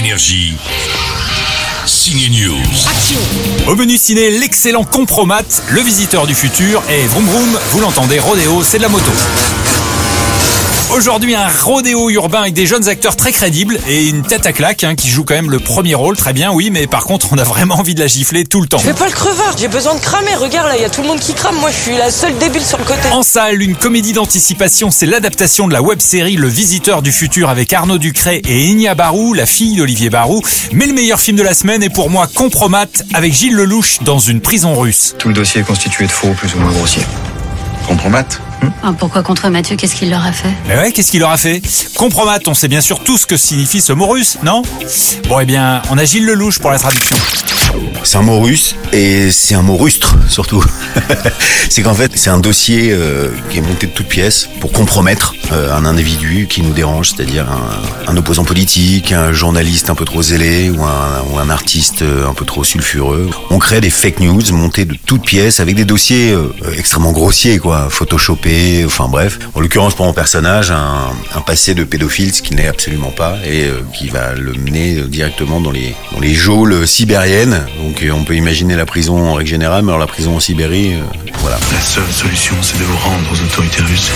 Énergie. News. Au menu ciné, l'excellent Compromat, le visiteur du futur, et vroom vroom, vous l'entendez, rodéo, c'est de la moto. Aujourd'hui, un rodéo urbain avec des jeunes acteurs très crédibles et une tête à claque hein, qui joue quand même le premier rôle, très bien, oui, mais par contre, on a vraiment envie de la gifler tout le temps. Je fais pas le crevard, j'ai besoin de cramer. Regarde là, il y a tout le monde qui crame. Moi, je suis la seule débile sur le côté. En salle, une comédie d'anticipation, c'est l'adaptation de la web-série Le Visiteur du Futur avec Arnaud Ducré et Enya Barou, la fille d'Olivier Barou. Mais le meilleur film de la semaine est pour moi Compromat avec Gilles Lelouch dans une prison russe. Tout le dossier est constitué de faux plus ou moins grossiers. Compromate Ah, pourquoi contre Mathieu Qu'est-ce qu'il leur a fait Mais ouais, qu'est-ce qu'il leur a fait Compromat, on sait bien sûr tout ce que signifie ce mot russe, non? Bon, eh bien, on a Gilles Lelouch pour la traduction. C'est un mot russe et c'est un mot rustre surtout. c'est qu'en fait c'est un dossier euh, qui est monté de toutes pièces pour compromettre euh, un individu qui nous dérange, c'est-à-dire un, un opposant politique, un journaliste un peu trop zélé ou un, ou un artiste euh, un peu trop sulfureux. On crée des fake news montées de toutes pièces avec des dossiers euh, extrêmement grossiers, quoi, photoshopés, enfin bref. En l'occurrence pour mon personnage, un, un passé de pédophile, ce qu'il n'est absolument pas, et euh, qui va le mener euh, directement dans les, dans les geôles sibériennes. Donc euh, on peut imaginer la prison en règle générale, mais alors la prison en Sibérie, euh, voilà. La seule solution, c'est de vous rendre aux autorités russes.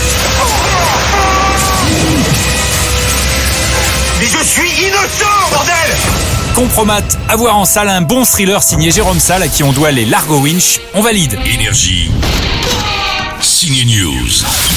Mais je suis innocent, bordel Compromat, à voir en salle un bon thriller signé Jérôme Salle à qui on doit les Largo Winch. On valide. Énergie. Signe News.